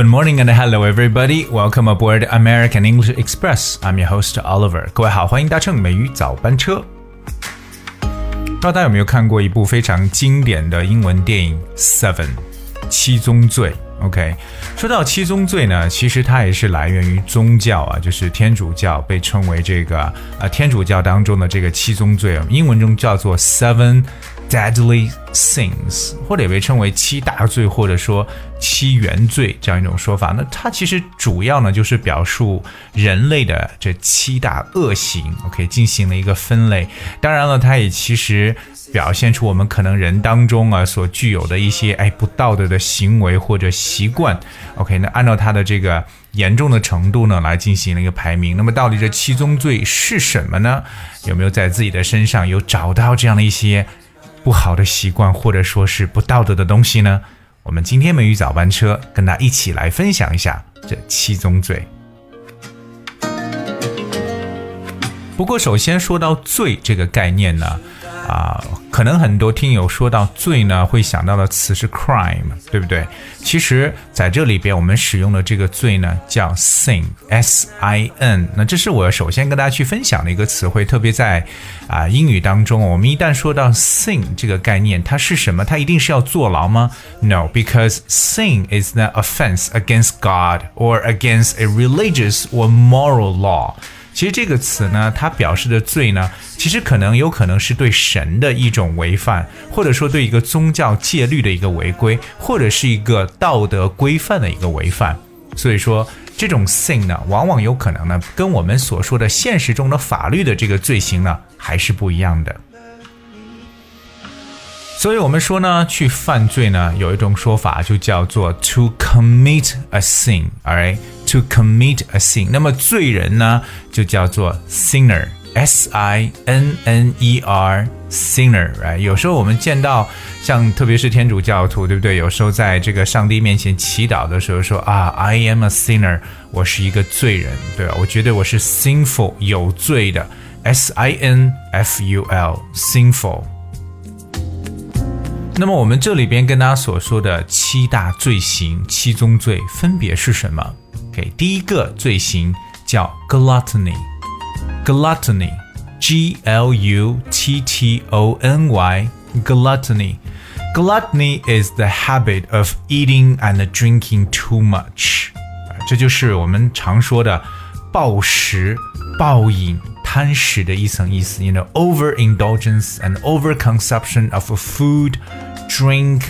Good morning and hello everybody. Welcome aboard American English Express. I'm your host Oliver. 各位好，欢迎搭乘美语早班车。不知道大家有没有看过一部非常经典的英文电影《Seven》七宗罪？OK，说到七宗罪呢，其实它也是来源于宗教啊，就是天主教被称为这个呃天主教当中的这个七宗罪，英文中叫做 Seven。Deadly sins，或者也被称为七大罪，或者说七原罪这样一种说法。那它其实主要呢就是表述人类的这七大恶行，OK，进行了一个分类。当然了，它也其实表现出我们可能人当中啊所具有的一些哎不道德的行为或者习惯。OK，那按照它的这个严重的程度呢来进行了一个排名。那么到底这七宗罪是什么呢？有没有在自己的身上有找到这样的一些？不好的习惯，或者说是不道德的东西呢？我们今天美语早班车跟大家一起来分享一下这七宗罪。不过，首先说到罪这个概念呢。啊，可能很多听友说到罪呢，会想到的词是 crime，对不对？其实在这里边，我们使用的这个罪呢，叫 sin，s i n。那这是我首先跟大家去分享的一个词汇，特别在啊英语当中，我们一旦说到 sin 这个概念，它是什么？它一定是要坐牢吗？No，because sin is the offense against God or against a religious or moral law。其实这个词呢，它表示的罪呢，其实可能有可能是对神的一种违反，或者说对一个宗教戒律的一个违规，或者是一个道德规范的一个违反。所以说，这种 sin 呢，往往有可能呢，跟我们所说的现实中的法律的这个罪行呢，还是不一样的。所以我们说呢，去犯罪呢，有一种说法就叫做 to commit a sin，alright，to commit a sin。那么罪人呢，就叫做 sinner，s i n n e r，sinner，right？有时候我们见到像特别是天主教徒，对不对？有时候在这个上帝面前祈祷的时候说啊，I am a sinner，我是一个罪人，对吧？我觉得我是 sinful，有罪的，s i n f u l，sinful。那么我们这里边跟大家所说的七大罪行、七宗罪分别是什么？OK，第一个罪行叫 gluttony，gluttony，G L U T T O N Y，gluttony，gluttony is the habit of eating and drinking too much，这就是我们常说的暴食、暴饮。贪食的一层意思，you know overindulgence and overconsumption of food, drink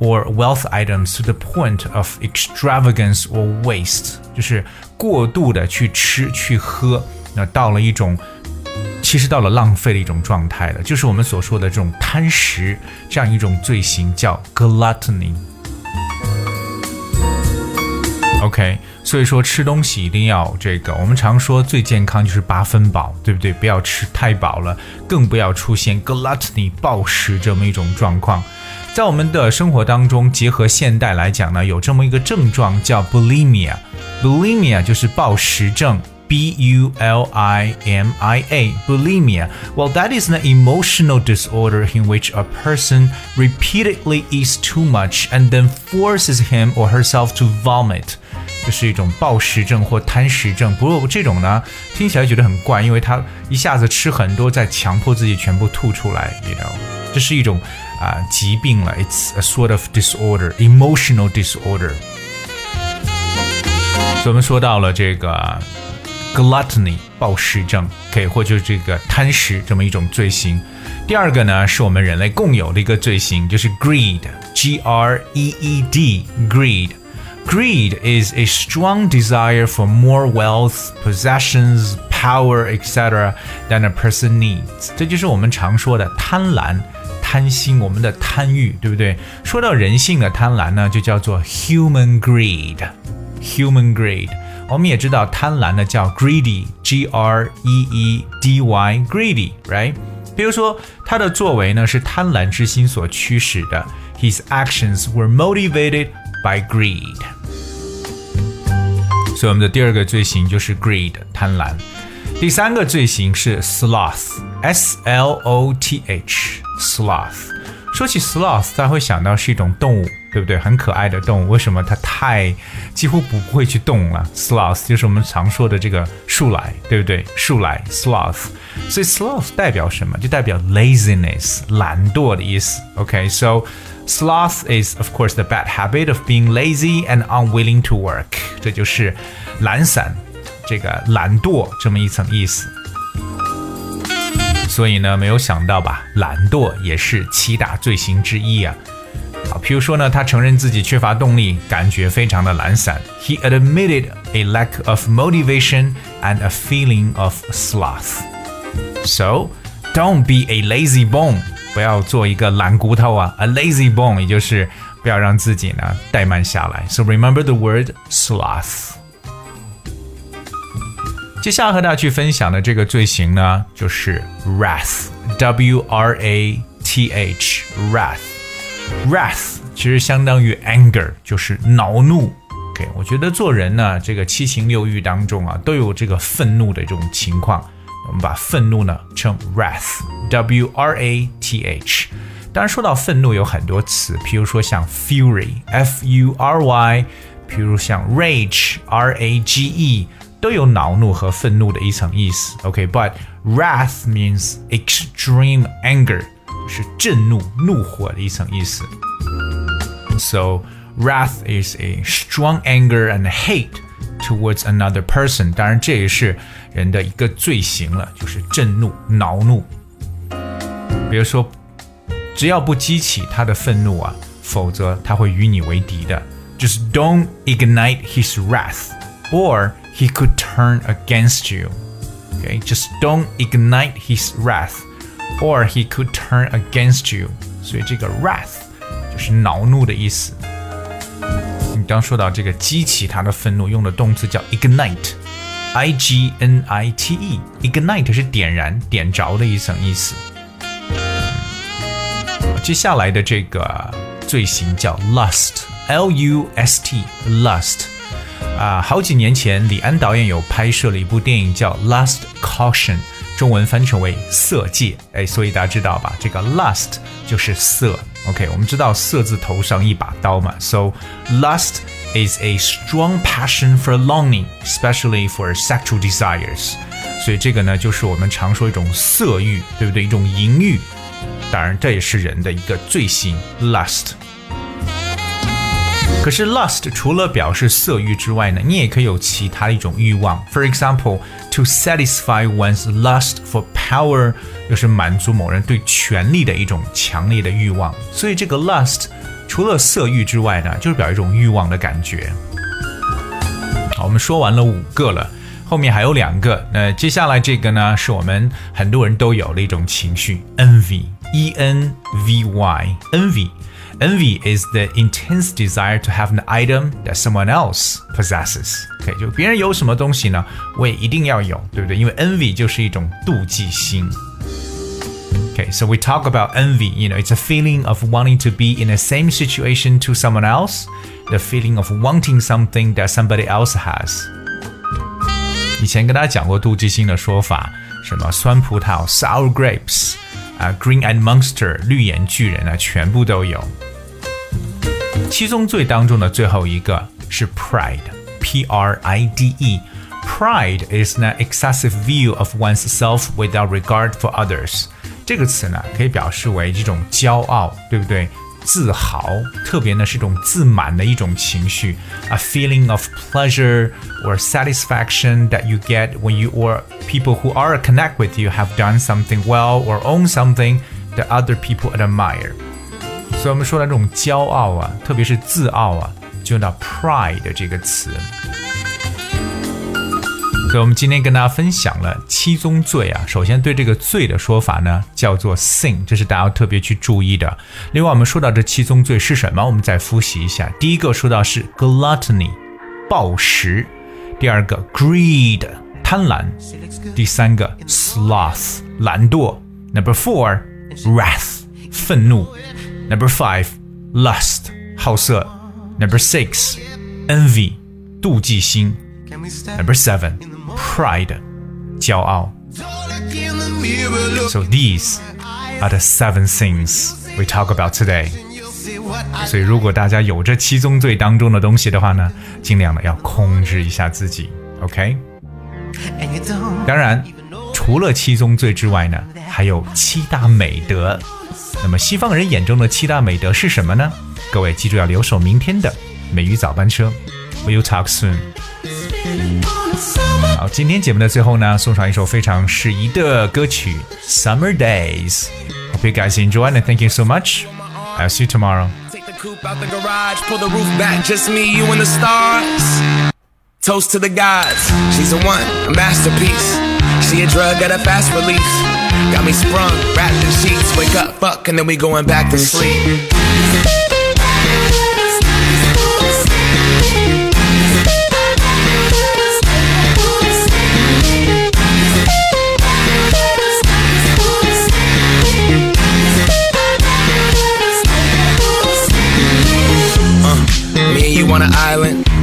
or wealth items to the point of extravagance or waste，就是过度的去吃去喝，那到了一种其实到了浪费的一种状态了，就是我们所说的这种贪食这样一种罪行叫 gluttony。 OK，所以说吃东西一定要这个，我们常说最健康就是八分饱，对不对？不要吃太饱了，更不要出现 gluttony 暴食这么一种状况。在我们的生活当中，结合现代来讲呢，有这么一个症状叫 bulimia，bulimia 就是暴食症。B U L I M I A, bulimia. Well, that is an emotional disorder in which a person repeatedly eats too much and then forces him or herself to vomit. 这是一种暴食症或贪食症，不过这种呢听起来觉得很怪，因为他一下子吃很多，再强迫自己全部吐出来，you know，这是一种啊、疾病了，it's a sort of disorder, emotional disorder。所以我们说到了这个 gluttony 暴食症，可以或就是这个贪食这么一种罪行。第二个呢，是我们人类共有的一个罪行，就是 greed，G R E E D，greed。Greed is a strong desire for more wealth, possessions, power, etc. than a person needs。这就是我们常说的贪婪、贪心，我们的贪欲，对不对？说到人性的贪婪呢，就叫做 human greed。human greed。我们也知道贪婪呢叫 greedy，G R E E D Y，greedy，right？比如说他的作为呢是贪婪之心所驱使的，His actions were motivated by greed。所以我们的第二个罪行就是 greed 贪婪。第三个罪行是 sloth，S L O T H，sloth。说起 sloth，大家会想到是一种动物，对不对？很可爱的动物，为什么它太几乎不会去动了？Sloth 就是我们常说的这个树懒，对不对？树懒 sloth，所以 sloth 代表什么？就代表 laziness，懒惰的意思。OK，so、sloth is of course the bad habit of being lazy and unwilling to work，这就是懒散，这个懒惰这么一层意思。所以呢，没有想到吧，懒惰也是七大罪行之一啊。好，譬如说呢，他承认自己缺乏动力，感觉非常的懒散。He admitted a lack of motivation and a feeling of sloth. So, don't be a lazy bone. 不要做一个懒骨头啊。A lazy bone，也就是不要让自己呢怠慢下来。So remember the word sloth. 接下来和大家去分享的这个罪行呢，就是 wrath，w r a t wrath 其实相当于 anger 就是恼怒。Ok 我觉得做人呢这个七情六欲当中啊都有这个愤怒的这种情况。我们把愤怒呢称 wrathwrath 当然说到愤怒有很多词譬如说像 furyfury 比如像 rage rage 都有恼怒和愤怒的一层意思。Ok but wrath means extreme anger 是震怒、怒火的一层意思。So wrath is a strong anger and hate towards another person。当然，这也是人的一个罪行了，就是震怒、恼怒。比如说，只要不激起他的愤怒啊，否则他会与你为敌的。Just don't ignite his wrath, or he could turn against you. Okay, just don't ignite his wrath, Or he could turn against you. 所以这个 wrath 就是恼怒的意思。你刚说到这个激起他的愤怒，用的动词叫 ignite，i g n i t e，ignite 是点燃、点着的一层意思。接下来的这个罪行叫 lust，l u s t，lust。啊，好几年前，李安导演有拍摄了一部电影叫《Lust Caution》，中文翻成为《色戒》。哎，所以大家知道吧？这个 lust 就是色。OK，我们知道色字头上一把刀嘛。So lust is a strong passion for longing, especially for sexual desires。所以这个呢，就是我们常说一种色欲，对不对？一种淫欲。当然，这也是人的一个罪行，lust。可是 lust 除了表示色欲之外呢，你也可以有其他的一种欲望。For example, to satisfy one's lust for power，就是满足某人对权力的一种强烈的欲望。所以这个 lust 除了色欲之外呢，就是表一种欲望的感觉。好，我们说完了五个了，后面还有两个。那接下来这个呢，是我们很多人都有的一种情绪，envy，e n v y，envy。Envy is the intense desire to have an item that someone else possesses. OK，就别人有什么东西呢，我也一定要有，对不对？因为 envy 就是一种妒忌心。Okay, so we talk about envy. You know, it's a feeling of wanting to be in the same situation to someone else, the feeling of wanting something that somebody else has. 以前跟大家讲过妒忌心的说法，什么酸葡萄 （sour grapes） 啊，green-eyed monster 绿眼巨人啊，全部都有。 七宗罪当中的最后一个是 pride，p r i d e。Pride is an excessive view of one's self without regard for others。这个词呢，可以表示为这种骄傲，对不对？自豪，特别呢是一种自满的一种情绪，a feeling of pleasure or satisfaction that you get when you or people who are connect with you have done something well or own something that other people admire。 所以我们说的这种骄傲啊，特别是自傲啊，就用到 pride 这个词。所以我们今天跟大家分享了七宗罪啊。首先对这个罪的说法呢，叫做 sin，这是大家要特别去注意的。另外我们说到这七宗罪是什么，我们再复习一下。第一个说到是 gluttony，暴食；第二个 greed，贪婪；第三个 sloth，懒惰；number four，wrath，愤怒。Number five, lust, 好色. Number six, envy, 妒忌心. Number seven, pride, 骄傲. So these are the seven things we talk about today. 所以，如果大家有这七宗罪当中的东西的话呢，尽量的要控制一下自己，OK？当然，除了七宗罪之外呢，还有七大美德。 那么，西方人眼中的七大美德是什么呢？各位记住要留守明天的美语早班车。We'll talk soon。好，今天节目的最后呢，送上一首非常适宜的歌曲《Summer Days》。Hope you guys enjoy and thank you so much. I'll see you tomorrow. Take the coupe out the garage, pull the roof back, just me, you and the stars. Toast to the gods, she's a one, a masterpiece. She a drug at a fast release. Got me sprung, wrapped in sheets. Wake up, fuck, and then we going back to sleep. Uh, me and you on an island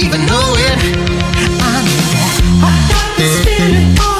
even know it. I know I got this feeling.